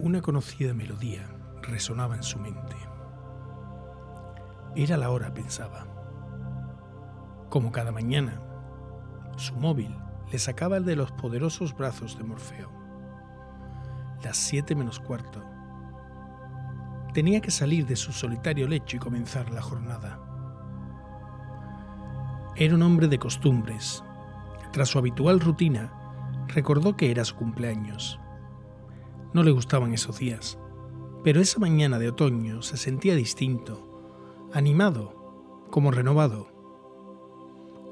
Una conocida melodía resonaba en su mente. Era la hora, pensaba. Como cada mañana, su móvil le sacaba el de los poderosos brazos de Morfeo. Las siete menos cuarto. Tenía que salir de su solitario lecho y comenzar la jornada. Era un hombre de costumbres. Tras su habitual rutina, recordó que era su cumpleaños. No le gustaban esos días, pero esa mañana de otoño se sentía distinto, animado, como renovado.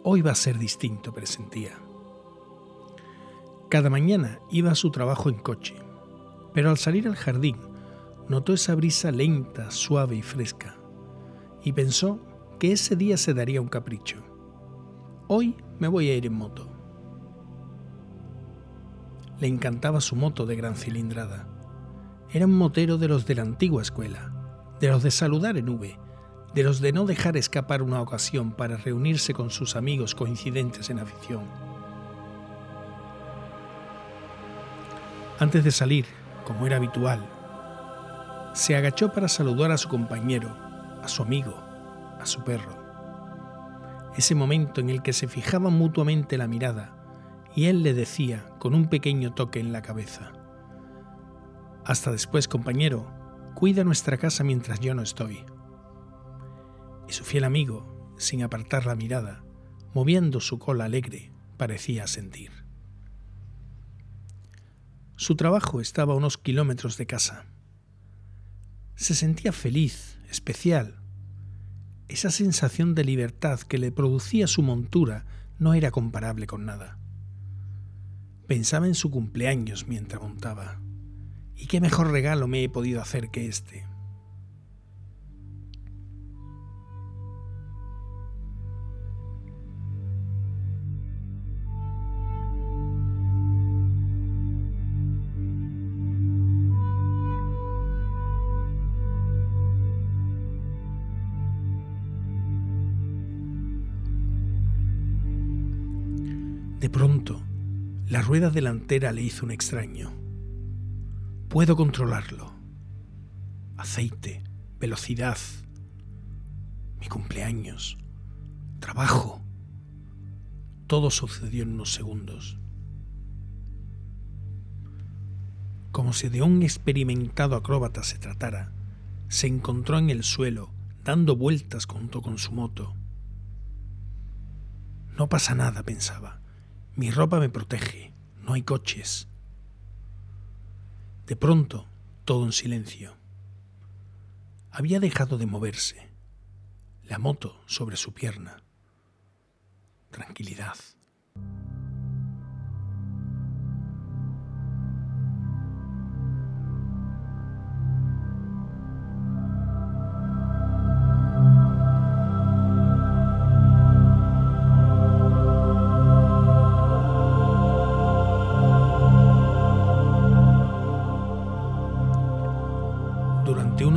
Hoy va a ser distinto, presentía. Cada mañana iba a su trabajo en coche, pero al salir al jardín notó esa brisa lenta, suave y fresca, y pensó que ese día se daría un capricho. Hoy me voy a ir en moto. Le encantaba su moto de gran cilindrada. Era un motero de los de la antigua escuela, de los de saludar en V, de los de no dejar escapar una ocasión para reunirse con sus amigos coincidentes en afición. Antes de salir, como era habitual, se agachó para saludar a su compañero, a su amigo, a su perro. Ese momento en el que se fijaban mutuamente la mirada y él le decía con un pequeño toque en la cabeza, Hasta después, compañero, cuida nuestra casa mientras yo no estoy. Y su fiel amigo, sin apartar la mirada, moviendo su cola alegre, parecía sentir. Su trabajo estaba a unos kilómetros de casa. Se sentía feliz, especial. Esa sensación de libertad que le producía su montura no era comparable con nada. Pensaba en su cumpleaños mientras montaba. ¿Y qué mejor regalo me he podido hacer que este? De pronto, la rueda delantera le hizo un extraño. Puedo controlarlo. Aceite, velocidad, mi cumpleaños, trabajo. Todo sucedió en unos segundos. Como si de un experimentado acróbata se tratara, se encontró en el suelo, dando vueltas junto con su moto. No pasa nada, pensaba. Mi ropa me protege, no hay coches. De pronto, todo en silencio. Había dejado de moverse. La moto sobre su pierna. Tranquilidad.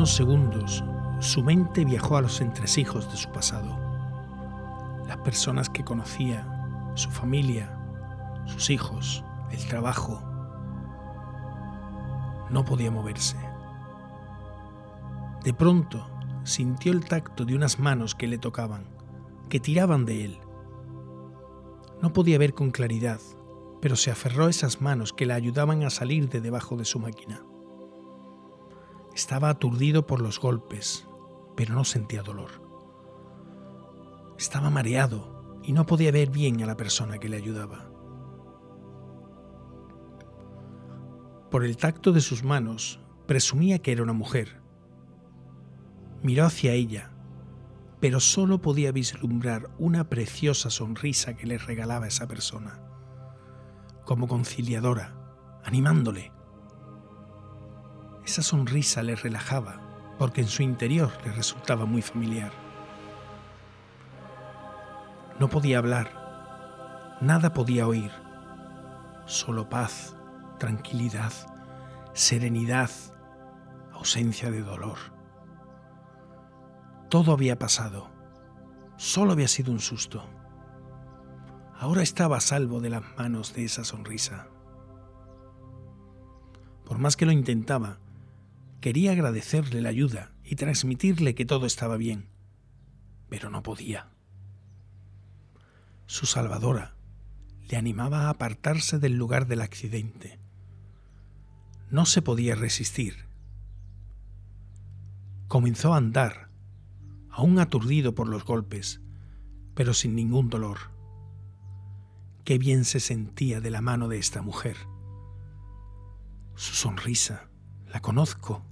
Segundos, su mente viajó a los entresijos de su pasado. Las personas que conocía, su familia, sus hijos, el trabajo. No podía moverse. De pronto sintió el tacto de unas manos que le tocaban, que tiraban de él. No podía ver con claridad, pero se aferró a esas manos que le ayudaban a salir de debajo de su máquina. Estaba aturdido por los golpes, pero no sentía dolor. Estaba mareado y no podía ver bien a la persona que le ayudaba. Por el tacto de sus manos, presumía que era una mujer. Miró hacia ella, pero solo podía vislumbrar una preciosa sonrisa que le regalaba esa persona, como conciliadora, animándole esa sonrisa le relajaba porque en su interior le resultaba muy familiar. No podía hablar, nada podía oír, solo paz, tranquilidad, serenidad, ausencia de dolor. Todo había pasado, solo había sido un susto. Ahora estaba a salvo de las manos de esa sonrisa. Por más que lo intentaba, quería agradecerle la ayuda y transmitirle que todo estaba bien, pero no podía. Su salvadora le animaba a apartarse del lugar del accidente. No se podía resistir. Comenzó a andar, aún aturdido por los golpes, pero sin ningún dolor. Qué bien se sentía de la mano de esta mujer. Su sonrisa, la conozco.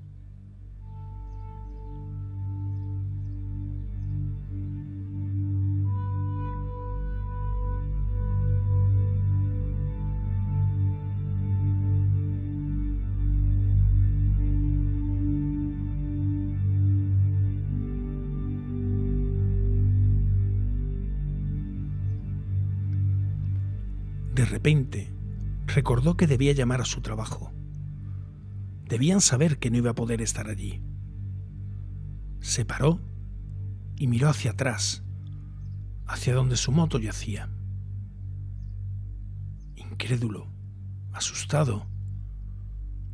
De repente, recordó que debía llamar a su trabajo. Debían saber que no iba a poder estar allí. Se paró y miró hacia atrás, hacia donde su moto yacía. Incrédulo, asustado,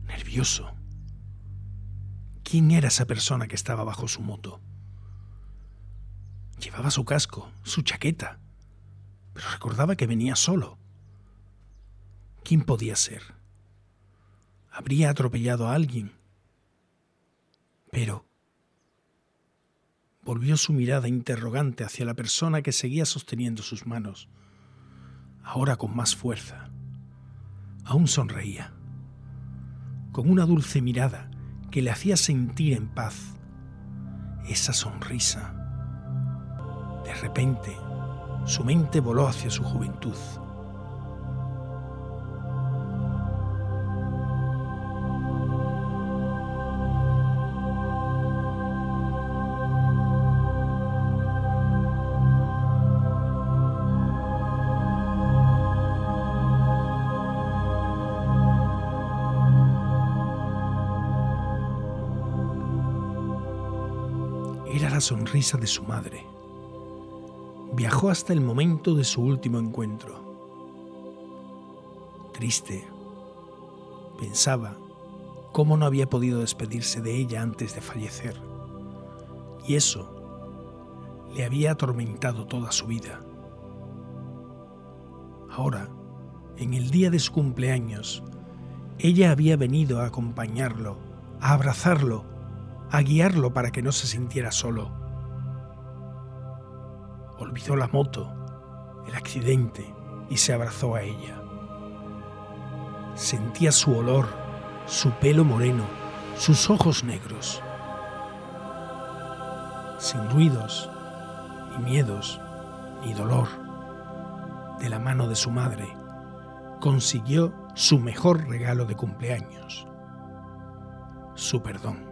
nervioso. ¿Quién era esa persona que estaba bajo su moto? Llevaba su casco, su chaqueta, pero recordaba que venía solo. ¿Quién podía ser? ¿Habría atropellado a alguien? Pero volvió su mirada interrogante hacia la persona que seguía sosteniendo sus manos, ahora con más fuerza. Aún sonreía, con una dulce mirada que le hacía sentir en paz. Esa sonrisa. De repente, su mente voló hacia su juventud Era la sonrisa de su madre. Viajó hasta el momento de su último encuentro. Triste, pensaba cómo no había podido despedirse de ella antes de fallecer. Y eso le había atormentado toda su vida. Ahora, en el día de su cumpleaños, ella había venido a acompañarlo, a abrazarlo a guiarlo para que no se sintiera solo. Olvidó la moto, el accidente y se abrazó a ella. Sentía su olor, su pelo moreno, sus ojos negros. Sin ruidos, ni miedos, ni dolor, de la mano de su madre, consiguió su mejor regalo de cumpleaños, su perdón.